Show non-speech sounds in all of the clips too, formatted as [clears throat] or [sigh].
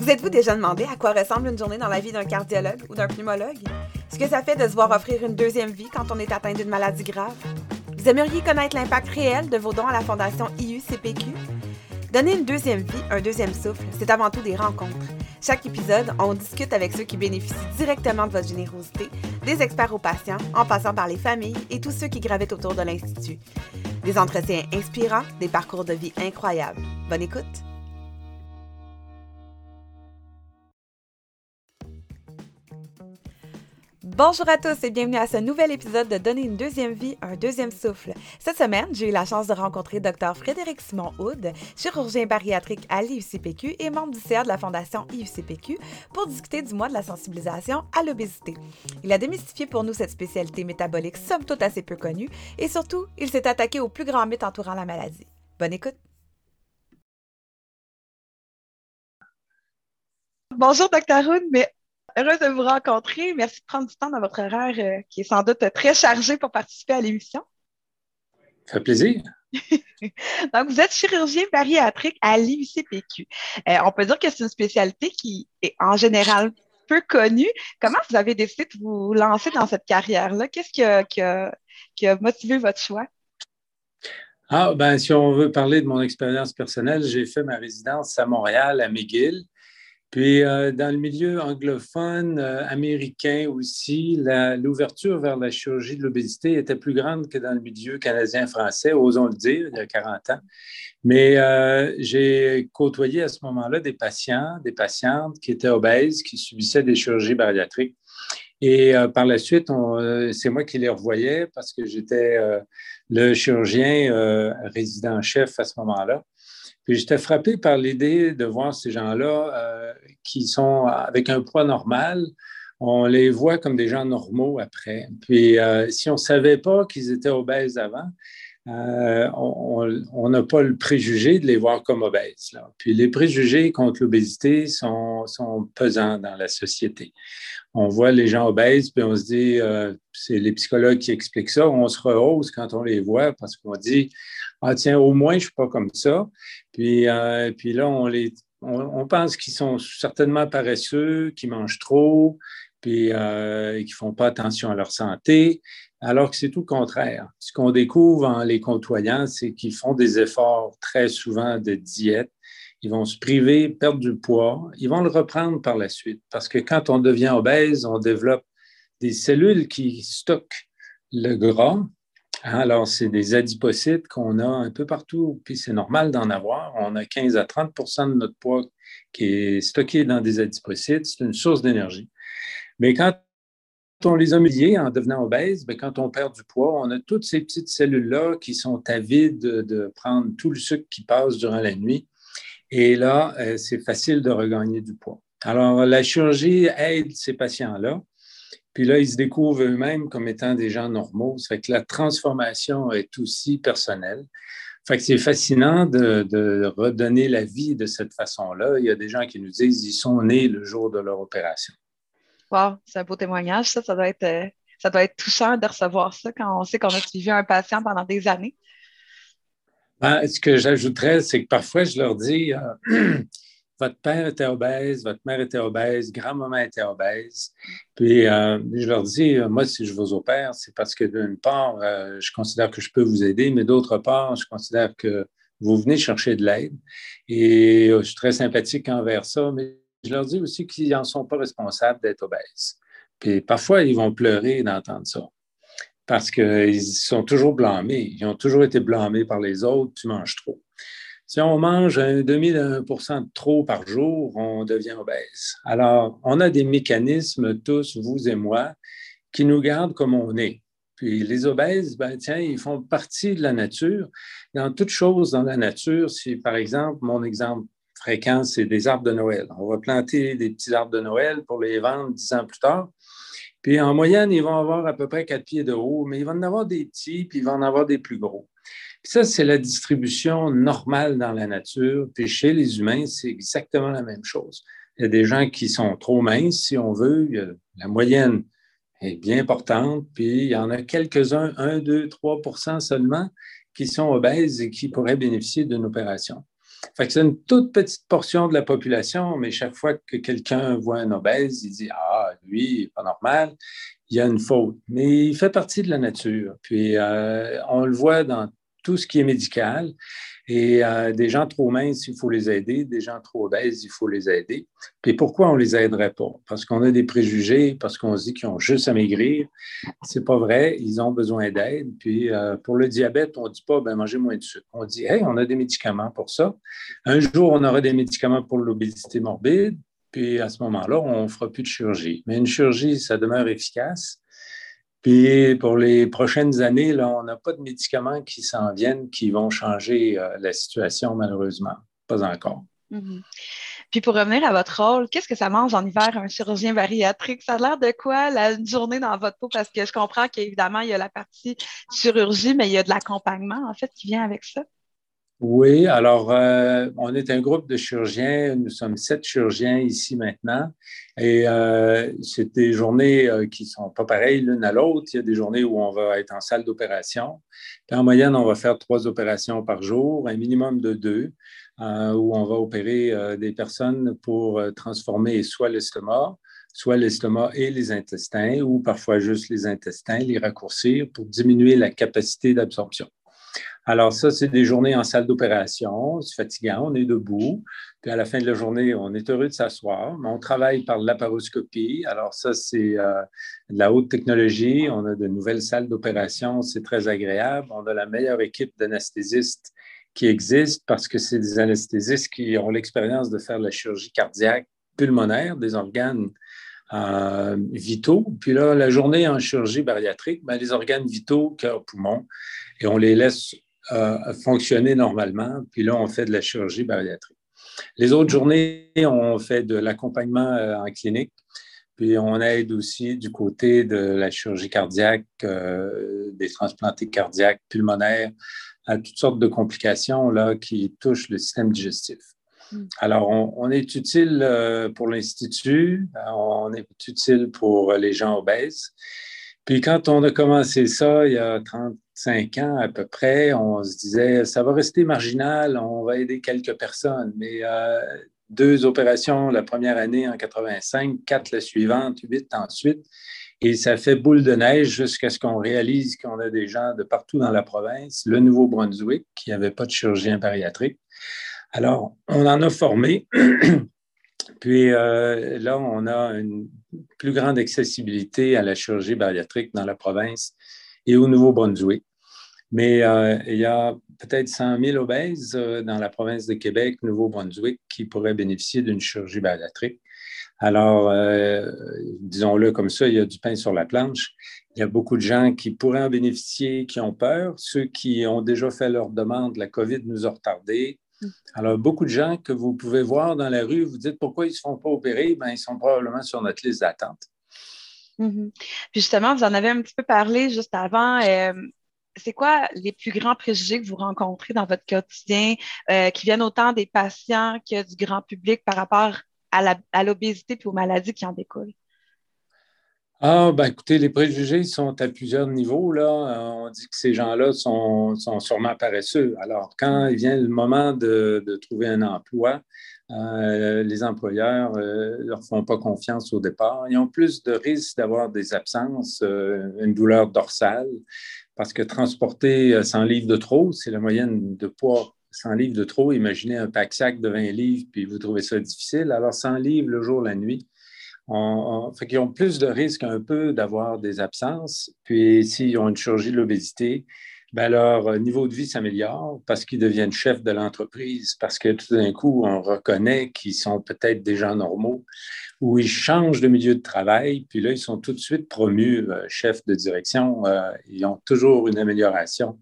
Vous êtes-vous déjà demandé à quoi ressemble une journée dans la vie d'un cardiologue ou d'un pneumologue? Ce que ça fait de se voir offrir une deuxième vie quand on est atteint d'une maladie grave? Vous aimeriez connaître l'impact réel de vos dons à la Fondation IUCPQ? Donner une deuxième vie, un deuxième souffle, c'est avant tout des rencontres. Chaque épisode, on discute avec ceux qui bénéficient directement de votre générosité, des experts aux patients, en passant par les familles et tous ceux qui gravitent autour de l'Institut. Des entretiens inspirants, des parcours de vie incroyables. Bonne écoute! Bonjour à tous et bienvenue à ce nouvel épisode de Donner une deuxième vie, un deuxième souffle. Cette semaine, j'ai eu la chance de rencontrer Dr Frédéric Simon Houd, chirurgien bariatrique à l'IUCPQ et membre du CA de la Fondation IUCPQ, pour discuter du mois de la sensibilisation à l'obésité. Il a démystifié pour nous cette spécialité métabolique somme toute assez peu connue et surtout, il s'est attaqué au plus grand mythe entourant la maladie. Bonne écoute! Bonjour, Dr. Houd, mais Heureuse de vous rencontrer. Merci de prendre du temps dans votre horaire euh, qui est sans doute très chargé pour participer à l'émission. Ça fait plaisir. [laughs] Donc, vous êtes chirurgien bariatrique à l'IUCPQ. Euh, on peut dire que c'est une spécialité qui est en général peu connue. Comment vous avez décidé de vous lancer dans cette carrière-là? Qu'est-ce qui a, motivé votre choix? Ah, ben, si on veut parler de mon expérience personnelle, j'ai fait ma résidence à Montréal, à McGill. Puis, euh, dans le milieu anglophone, euh, américain aussi, l'ouverture vers la chirurgie de l'obésité était plus grande que dans le milieu canadien-français, osons le dire, il y a 40 ans. Mais euh, j'ai côtoyé à ce moment-là des patients, des patientes qui étaient obèses, qui subissaient des chirurgies bariatriques. Et par la suite, c'est moi qui les revoyais parce que j'étais le chirurgien résident-chef à ce moment-là j'étais frappé par l'idée de voir ces gens-là euh, qui sont avec un poids normal. On les voit comme des gens normaux après. Puis euh, si on ne savait pas qu'ils étaient obèses avant, euh, on n'a pas le préjugé de les voir comme obèses. Puis les préjugés contre l'obésité sont, pesants dans la société. On voit les gens obèses, puis on se dit, c'est les psychologues qui expliquent ça. On se rehausse quand on les voit parce qu'on dit, ah tiens, au moins, je ne suis pas comme ça. Puis, euh, puis là, on, pense qu'ils sont certainement paresseux, qu'ils mangent trop, puis euh, qu'ils ne font pas attention à leur santé, alors que c'est tout le contraire. Ce qu'on découvre en les côtoyant, c'est qu'ils font des efforts très souvent de diète. Ils vont se priver, perdre du poids. Ils vont le reprendre par la suite. Parce que quand on devient obèse, on développe des cellules qui stockent le gras alors, c'est des adipocytes qu'on a un peu partout, puis c'est normal d'en avoir. On a 15 à 30% de notre poids qui est stocké dans des adipocytes. C'est une source d'énergie. Mais quand on les a en devenant obèse, bien, quand on perd du poids, on a toutes ces petites cellules-là qui sont avides de, prendre tout le sucre qui passe durant la nuit. Et là, euh, c'est facile de regagner du poids. Alors, la chirurgie aide ces patients-là puis là, ils se découvrent eux-mêmes comme étant des gens normaux. Ça fait que la transformation est aussi personnelle. Fait que c'est fascinant de, redonner la vie de cette façon-là. Il y a des gens qui nous disent qu'ils sont nés le jour de leur opération. Wow, c'est un beau témoignage. Ça, ça doit être, euh, ça doit être touchant de recevoir ça quand on sait qu'on a suivi un patient pendant des années. Ben, ce que j'ajouterais, c'est que parfois, je leur dis, euh, [clears throat] votre père était obèse, votre mère était obèse, grand-maman était obèse. Puis euh, je leur dis, euh, moi, si je vous opère, c'est parce que d'une part, euh, je considère que je peux vous aider, mais d'autre part, je considère que vous venez chercher de l'aide. Et je suis très sympathique envers ça, mais je leur dis aussi qu'ils n'en sont pas responsables d'être obèses. Puis parfois, ils vont pleurer d'entendre ça parce qu'ils sont toujours blâmés. Ils ont toujours été blâmés par les autres, tu manges trop. Si on mange un demi d'un pour cent de trop par jour, on devient obèse. Alors, on a des mécanismes, tous, vous et moi, qui nous gardent comme on est. Puis les obèses, ben, tiens, ils font partie de la nature. Dans toute chose dans la nature, si par exemple, mon exemple fréquent, c'est des arbres de Noël. On va planter des petits arbres de Noël pour les vendre dix ans plus tard. Puis en moyenne, ils vont avoir à peu près quatre pieds de haut, mais ils vont en avoir des petits, puis ils vont en avoir des plus gros. Ça, c'est la distribution normale dans la nature. Puis chez les humains, c'est exactement la même chose. Il y a des gens qui sont trop minces, si on veut. la moyenne est bien importante. Puis il y en a quelques-uns, 1, 2, 3% seulement, qui sont obèses et qui pourraient bénéficier d'une opération. Fait que c'est une toute petite portion de la population, mais chaque fois que quelqu'un voit un obèse, il dit Ah, lui, pas normal, il y a une faute. Mais il fait partie de la nature. Puis euh, on le voit dans tout ce qui est médical. Et euh, des gens trop minces, il faut les aider. Des gens trop obèses, il faut les aider. Puis pourquoi on les aiderait pas? Parce qu'on a des préjugés, parce qu'on se dit qu'ils ont juste à maigrir. C'est pas vrai. Ils ont besoin d'aide. Puis euh, pour le diabète, on dit pas, ben moins de sucre. On dit, hey, on a des médicaments pour ça. Un jour, on aura des médicaments pour l'obésité morbide. Puis à ce moment-là, on ne fera plus de chirurgie. Mais une chirurgie, ça demeure efficace. Puis pour les prochaines années, là, on n'a pas de médicaments qui s'en viennent qui vont changer euh, la situation, malheureusement. Pas encore. Mm-hmm. Puis pour revenir à votre rôle, qu'est-ce que ça mange en hiver un chirurgien bariatrique? Ça a l'air de quoi la journée dans votre peau? Parce que je comprends qu'évidemment, il y a la partie chirurgie, mais il y a de l'accompagnement, en fait, qui vient avec ça. Oui, alors euh, on est un groupe de chirurgiens, nous sommes sept chirurgiens ici maintenant, et euh, c'est des journées euh, qui sont pas pareilles l'une à l'autre. Il y a des journées où on va être en salle d'opération, en moyenne on va faire trois opérations par jour, un minimum de deux, où on va opérer des personnes pour transformer soit l'estomac, soit l'estomac et les intestins, ou parfois juste les intestins, les raccourcir pour diminuer la capacité d'absorption. Alors, ça, c'est des journées en salle d'opération. C'est fatigant, on est debout. Puis à la fin de la journée, on est heureux de s'asseoir. Mais on travaille par laparoscopie. Alors, ça, c'est euh, de la haute technologie. On a de nouvelles salles d'opération. C'est très agréable. On a la meilleure équipe d'anesthésistes qui existe parce que c'est des anesthésistes qui ont l'expérience de faire la chirurgie cardiaque pulmonaire, des organes euh, vitaux. Puis là, la journée en chirurgie bariatrique, ben, les organes vitaux, cœur, poumon, et on les laisse euh, fonctionner normalement. Puis là, on fait de la chirurgie bariatrique. Les autres journées, on fait de l'accompagnement euh, en clinique. Puis on aide aussi du côté de la chirurgie cardiaque, euh, des transplantés cardiaques, pulmonaires, à toutes sortes de complications là, qui touchent le système digestif. Hmm. Alors, on, on, est utile pour l'Institut, on est utile pour les gens obèses. Puis quand on a commencé ça, il y a 30, cinq ans à peu près, on se disait, ça va rester marginal, on va aider quelques personnes. Mais euh, deux opérations la première année en 85, quatre la suivante, huit ensuite. Et ça fait boule de neige jusqu'à ce qu'on réalise qu'on a des gens de partout dans la province, le Nouveau-Brunswick, qui n'avait pas de chirurgien bariatrique. Alors, on en a formé. [clears throat] Puis euh, là, on a une plus grande accessibilité à la chirurgie bariatrique dans la province et au Nouveau-Brunswick. Mais euh, il y a peut-être 100 000 obèses euh, dans la province de Québec, Nouveau-Brunswick, qui pourraient bénéficier d'une chirurgie bariatrique. Alors, euh, disons-le comme ça, il y a du pain sur la planche. Il y a beaucoup de gens qui pourraient en bénéficier, qui ont peur. Ceux qui ont déjà fait leur demande, la COVID nous a retardés. Alors, beaucoup de gens que vous pouvez voir dans la rue, vous dites pourquoi ils ne se font pas opérer? Bien, ils sont probablement sur notre liste d'attente. Mm-hmm. justement, vous en avez un petit peu parlé juste avant c'est quoi les plus grands préjugés que vous rencontrez dans votre quotidien, euh, qui viennent autant des patients que du grand public par rapport à l'obésité et aux maladies qui en découlent? Ah, ben écoutez, les préjugés sont à plusieurs niveaux. Là. Euh, on dit que ces gens-là sont, sûrement paresseux. Alors, quand il vient le moment de, trouver un emploi, euh, les employeurs ne leur font pas confiance au départ. Ils ont plus de risques d'avoir des absences, une douleur dorsale, parce que transporter 100 euh, livres de trop, c'est la moyenne de poids 100 livres de trop. Imaginez un pack-sac de 20 livres, puis vous trouvez ça difficile. Alors, 100 livres le jour, la nuit. On, fait qu'ils ont plus de risques un peu d'avoir des absences. Puis, s'ils ont une chirurgie de l'obésité, ben leur niveau de vie s'améliore parce qu'ils deviennent chefs de l'entreprise, parce que tout d'un coup, on reconnaît qu'ils sont peut-être des gens normaux où ils changent de milieu de travail, puis là, ils sont tout de suite promus euh, chefs de direction. Euh, ils ont toujours une amélioration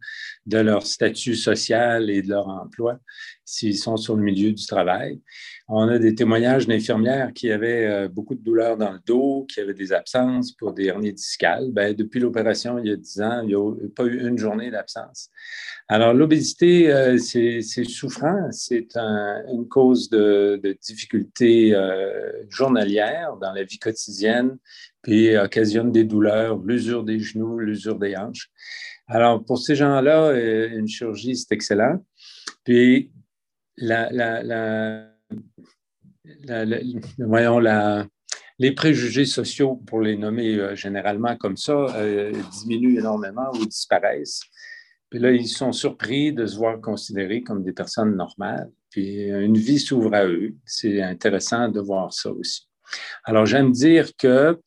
de leur statut social et de leur emploi s'ils sont sur le milieu du travail. On a des témoignages d'infirmières qui avaient euh, beaucoup de douleurs dans le dos, qui avaient des absences pour des hernies discales. Ben, depuis l'opération, il y a 10 ans, il n'y a pas eu une journée d'absence. Alors, l'obésité, euh, c'est souffrant, c'est une cause de, de difficultés euh, journalières dans la vie quotidienne, puis occasionne des douleurs, l'usure des genoux, l'usure des hanches. Alors, pour ces gens-là, une chirurgie, c'est excellent. Puis, voyons, les préjugés sociaux, pour les nommer euh, généralement comme ça, euh, diminuent énormément ou disparaissent. Puis là, ils sont surpris de se voir considérés comme des personnes normales. Puis une vie s'ouvre à eux. C'est intéressant de voir ça aussi. Alors, j'aime dire que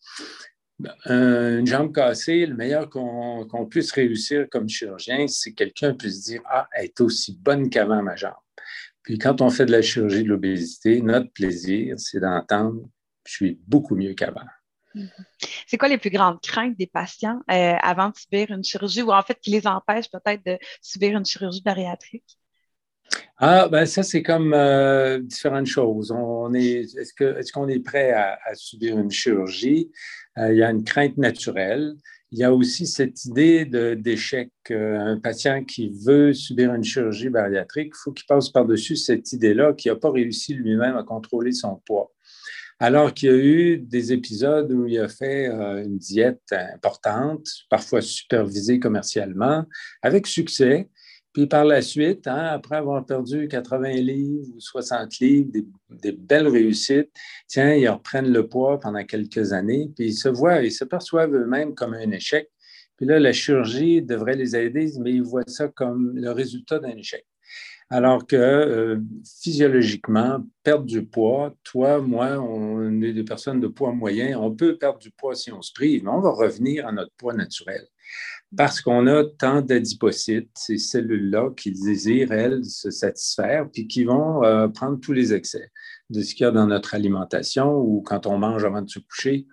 une jambe cassée, le meilleur qu'on puisse réussir comme chirurgien, c'est que quelqu'un puisse dire Ah, elle est aussi bonne qu'avant ma jambe. Puis quand on fait de la chirurgie de l'obésité, notre plaisir, c'est d'entendre Je suis beaucoup mieux qu'avant. Mm-hmm. C'est quoi les plus grandes craintes des patients euh, avant de subir une chirurgie ou en fait qui les empêchent peut-être de subir une chirurgie bariatrique? Ah, ben ça, c'est comme euh, différentes choses. On est, est-ce, qu'on est, prêt à, subir une chirurgie? Euh, il y a une crainte naturelle. Il y a aussi cette idée d'échec. un patient qui veut subir une chirurgie bariatrique, il faut qu'il passe par-dessus cette idée-là, qui n'a pas réussi lui-même à contrôler son poids. Alors qu'il y a eu des épisodes où il a fait euh, une diète importante, parfois supervisée commercialement, avec succès, puis par la suite, hein, après avoir perdu 80 livres ou 60 livres, des, belles réussites, tiens, ils reprennent le poids pendant quelques années, puis ils se voient, ils se perçoivent eux-mêmes comme un échec. Puis là, la chirurgie devrait les aider, mais ils voient ça comme le résultat d'un échec. Alors que euh, physiologiquement, perdre du poids, toi, moi, on est des personnes de poids moyen, on peut perdre du poids si on se prive, mais on va revenir à notre poids naturel parce qu'on a tant d'adipocytes, ces cellules-là qui désirent, elles, se satisfaire, puis qui vont euh, prendre tous les excès de ce qu'il y a dans notre alimentation ou quand on mange avant de se coucher.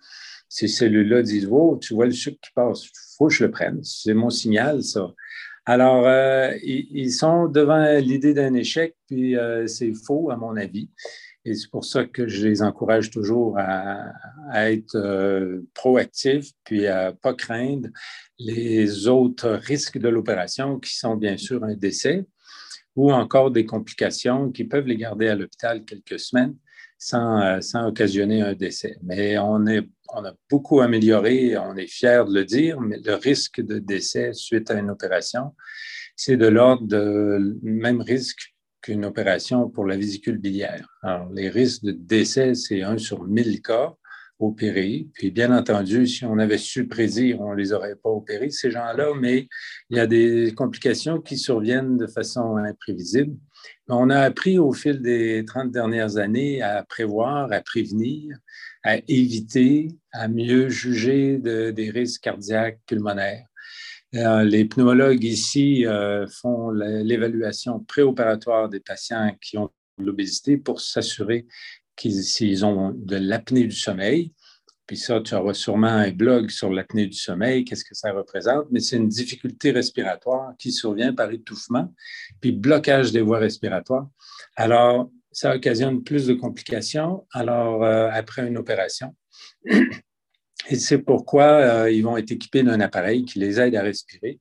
Ces cellules-là disent Oh, tu vois le sucre qui passe, il faut que je le prenne. C'est mon signal, ça. Alors, euh, ils sont devant l'idée d'un échec, puis euh, c'est faux, à mon avis. Et c'est pour ça que je les encourage toujours à, être euh, proactifs, puis à ne pas craindre les autres risques de l'opération, qui sont bien sûr un décès ou encore des complications qui peuvent les garder à l'hôpital quelques semaines sans, euh, sans, occasionner un décès. Mais on, a beaucoup amélioré, on est fier de le dire, mais le risque de décès suite à une opération, c'est de l'ordre de même risque qu'une opération pour la vésicule biliaire. Alors, les risques de décès, c'est un sur 1000 cas opérés. Puis, bien entendu, si on avait su prédire, on ne les aurait pas opérés, ces gens-là, mais il y a des complications qui surviennent de façon imprévisible. On a appris au fil des 30 dernières années à prévoir, à prévenir, à éviter, à mieux juger des risques cardiaques, pulmonaires. Euh, les pneumologues ici euh, font l'évaluation préopératoire des patients qui ont l'obésité pour s'assurer qu'ils ont de l'apnée du sommeil. Puis ça, tu auras sûrement un blog sur l'apnée du sommeil, qu'est-ce que ça représente, mais c'est une difficulté respiratoire qui survient par étouffement, puis blocage des voies respiratoires. Alors, ça occasionne plus de complications alors euh, après une opération. Et c'est pourquoi euh, ils vont être équipés d'un appareil qui les aide à respirer,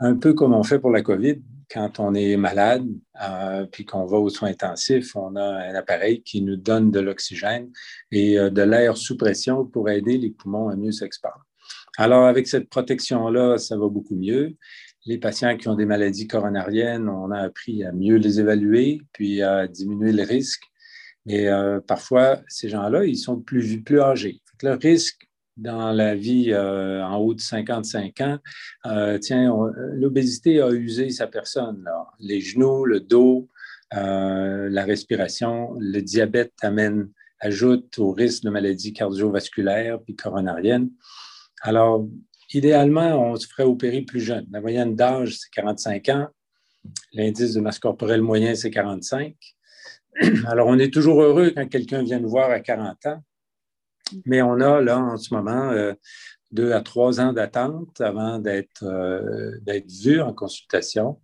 un peu comme on fait pour la COVID. Quand on est malade, euh, puis qu'on va aux soins intensifs, on a un appareil qui nous donne de l'oxygène et euh, de l'air sous pression pour aider les poumons à mieux s'exporter. Alors, avec cette protection-là, ça va beaucoup mieux. Les patients qui ont des maladies coronariennes, on a appris à mieux les évaluer, puis à diminuer le risque. Mais parfois, ces gens-là, ils sont plus, plus âgés. le risque dans la vie euh, en haut de 55 ans, euh, tiens, l'obésité a usé sa personne. Les genoux, le dos, euh, la respiration, le diabète ajoute au risque de maladies cardiovasculaires puis coronariennes. Alors, idéalement, on se ferait opérer plus jeune. La moyenne d'âge, c'est 45 ans. L'indice de masse corporelle moyen, c'est 45. Alors, on est toujours heureux quand quelqu'un vient nous voir à 40 ans mais on a là en ce moment euh, deux à trois ans d'attente avant d'être euh, vu en consultation.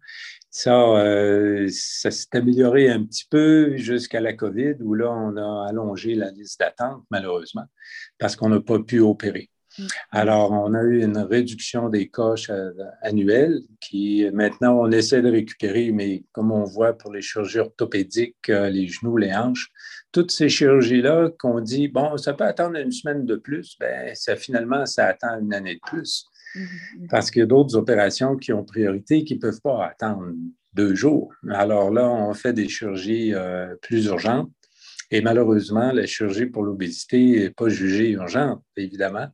Ça, euh, ça s'est amélioré un petit peu jusqu'à la COVID, où là, on a allongé la liste d'attente, malheureusement, parce qu'on n'a pas pu opérer. Mm. Alors, on a eu une réduction des coches annuelles qui, maintenant, on essaie de récupérer, mais comme on voit pour les chirurgies orthopédiques, les genoux, les hanches, toutes ces chirurgies-là qu'on dit, bon, ça peut attendre une semaine de plus, bien, ça, finalement, ça attend une année de plus. Mm-hmm. Parce qu'il y a d'autres opérations qui ont priorité qui ne peuvent pas attendre deux jours. Alors là, on fait des chirurgies euh, plus urgentes. Et malheureusement, la chirurgie pour l'obésité n'est pas jugée urgente, évidemment,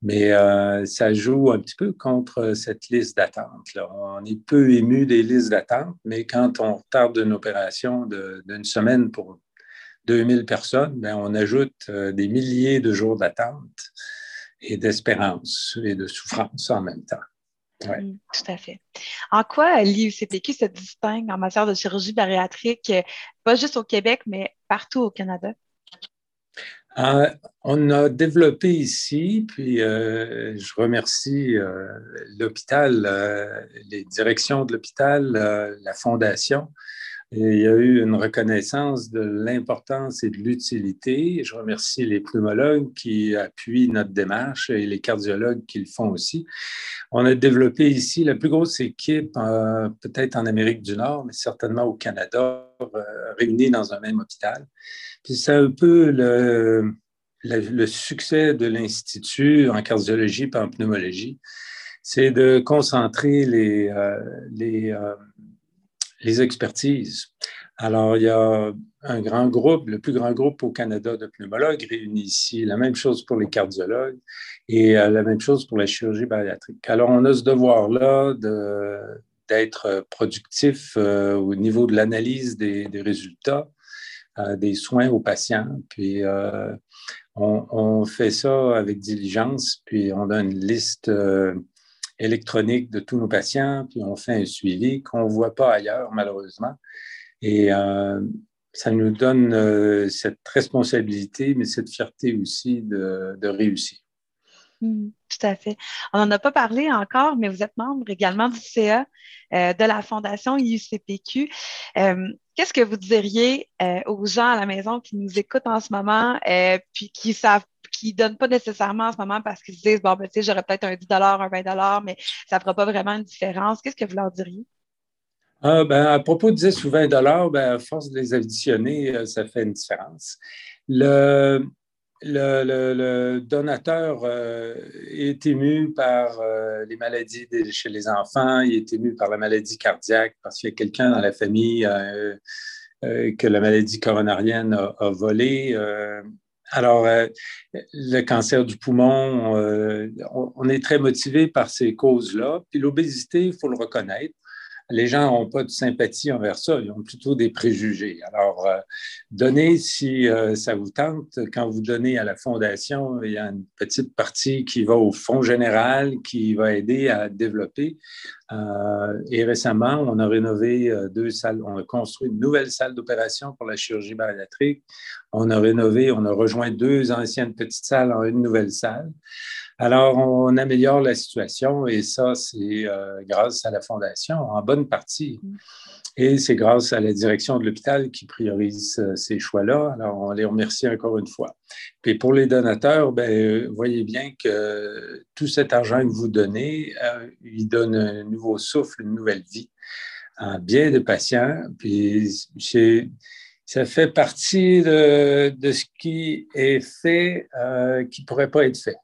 mais euh, ça joue un petit peu contre cette liste d'attente. On est peu ému des listes d'attente, mais quand on retarde une opération d'une semaine pour 2000 personnes, ben, on ajoute euh, des milliers de jours d'attente et d'espérance et de souffrance en même temps. Mm, tout à fait. En quoi l'IUCPQ se distingue en matière de chirurgie bariatrique, euh, pas juste au Québec, mais partout au Canada? Euh, on a développé ici, puis euh, je remercie l'hôpital, les directions de l'hôpital, la fondation, il y a eu une reconnaissance de l'importance et de l'utilité. Je remercie les pneumologues qui appuient notre démarche et les cardiologues qui le font aussi. On a développé ici la plus grosse équipe, euh, peut-être en Amérique du Nord, mais certainement au Canada, euh, réunie dans un même hôpital. Puis c'est un peu le, succès de l'Institut en cardiologie et en pneumologie, c'est de concentrer les, euh, les les expertises. Alors, il y a un grand groupe, le plus grand groupe au Canada de pneumologues réunis ici, la même chose pour les cardiologues et euh, la même chose pour la chirurgie bariatrique. Alors, on a ce devoir-là d'être productif euh, au niveau de l'analyse des, résultats euh, des soins aux patients. Puis, on, on, fait ça avec diligence, puis on a une liste électronique de tous nos patients, puis on fait un suivi qu'on ne voit pas ailleurs, malheureusement. Et euh, ça nous donne euh, cette responsabilité, mais cette fierté aussi de, réussir. Mmh, tout à fait. On n'en a pas parlé encore, mais vous êtes membre également du CA euh, de la Fondation IUCPQ. Qu'est-ce que vous diriez aux gens à la maison qui nous écoutent en ce moment, puis qui savent qui ne donnent pas nécessairement en ce moment parce qu'ils se disent, bon, ben, tu sais, j'aurais peut-être un 10 un 20 mais ça ne fera pas vraiment une différence. Qu'est-ce que vous leur diriez? Ah, ben, à propos de 10 ou 20 ben, à force de les additionner, euh, ça fait une différence. Le, le, donateur euh, est ému par euh, les maladies chez les enfants, il est ému par la maladie cardiaque parce qu'il y a quelqu'un dans la famille que la maladie coronarienne a, a volé. Alors, euh, le cancer du poumon, euh, on, est très motivé par ces causes-là. Puis l'obésité, il faut le reconnaître, les gens n'ont pas de sympathie envers ça, ils ont plutôt des préjugés. Alors, euh, donnez si euh, ça vous tente. Quand vous donnez à la fondation, il y a une petite partie qui va au fonds général, qui va aider à développer. Euh, et récemment, on a rénové deux salles, on a construit une nouvelle salle d'opération pour la chirurgie bariatrique. On a rénové, on a rejoint deux anciennes petites salles en une nouvelle salle. Alors, on améliore la situation et ça, c'est euh, grâce à la Fondation, en bonne partie. Mm. Et c'est grâce à la direction de l'hôpital qui priorise euh, ces choix-là. Alors, on les remercie encore une fois. Et pour les donateurs, ben, euh, voyez bien que tout cet argent que vous donnez, il donne un nouveau souffle, une nouvelle vie à bien de patients. Puis, ça fait partie de, ce qui est fait qui ne pourrait pas être fait.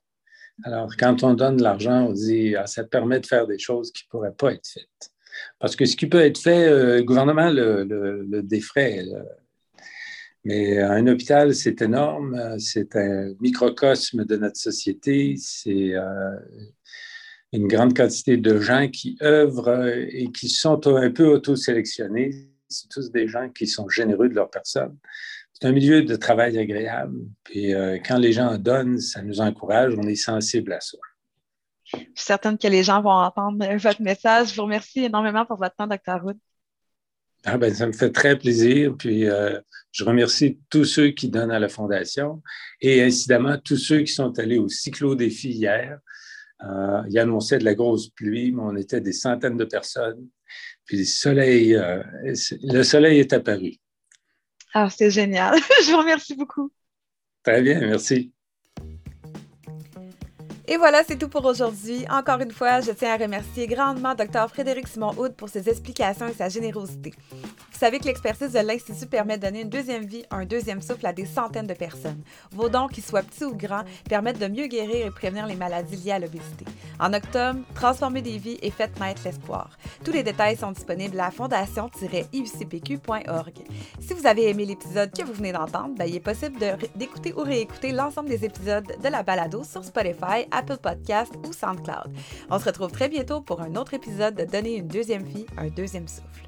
Alors, quand on donne de l'argent, on dit ah, ça permet de faire des choses qui ne pourraient pas être faites. Parce que ce qui peut être fait, euh, le gouvernement le, défraie. Mais un hôpital, c'est énorme, c'est un microcosme de notre société, c'est euh, une grande quantité de gens qui œuvrent et qui sont un peu auto-sélectionnés. C'est tous des gens qui sont généreux de leur personne c'est un milieu de travail agréable. Puis euh, quand les gens donnent, ça nous encourage, on est sensible à ça. Je suis certaine que les gens vont entendre votre message. Je vous remercie énormément pour votre temps, Dr. Wood. Ah ben, ça me fait très plaisir. Puis euh, je remercie tous ceux qui donnent à la Fondation et incidemment tous ceux qui sont allés au cyclo-défi hier. Euh, il annonçait de la grosse pluie, mais on était des centaines de personnes. Puis le soleil, le soleil est apparu. Alors, c'est génial. [laughs] je vous remercie beaucoup. Très bien, merci. Et voilà, c'est tout pour aujourd'hui. Encore une fois, je tiens à remercier grandement Dr. Frédéric Simon-Houd pour ses explications et sa générosité. Vous savez que l'expertise de l'Institut permet de donner une deuxième vie, un deuxième souffle à des centaines de personnes. Vos dons, qu'ils soient petits ou grands, permettent de mieux guérir et prévenir les maladies liées à l'obésité. En octobre, transformez des vies et faites naître l'espoir. Tous les détails sont disponibles à fondation-iucpq.org. Si vous avez aimé l'épisode que vous venez d'entendre, ben, il est possible d'écouter ou réécouter l'ensemble des épisodes de la balado sur Spotify, Apple Podcast ou SoundCloud. On se retrouve très bientôt pour un autre épisode de Donner une deuxième vie, un deuxième souffle.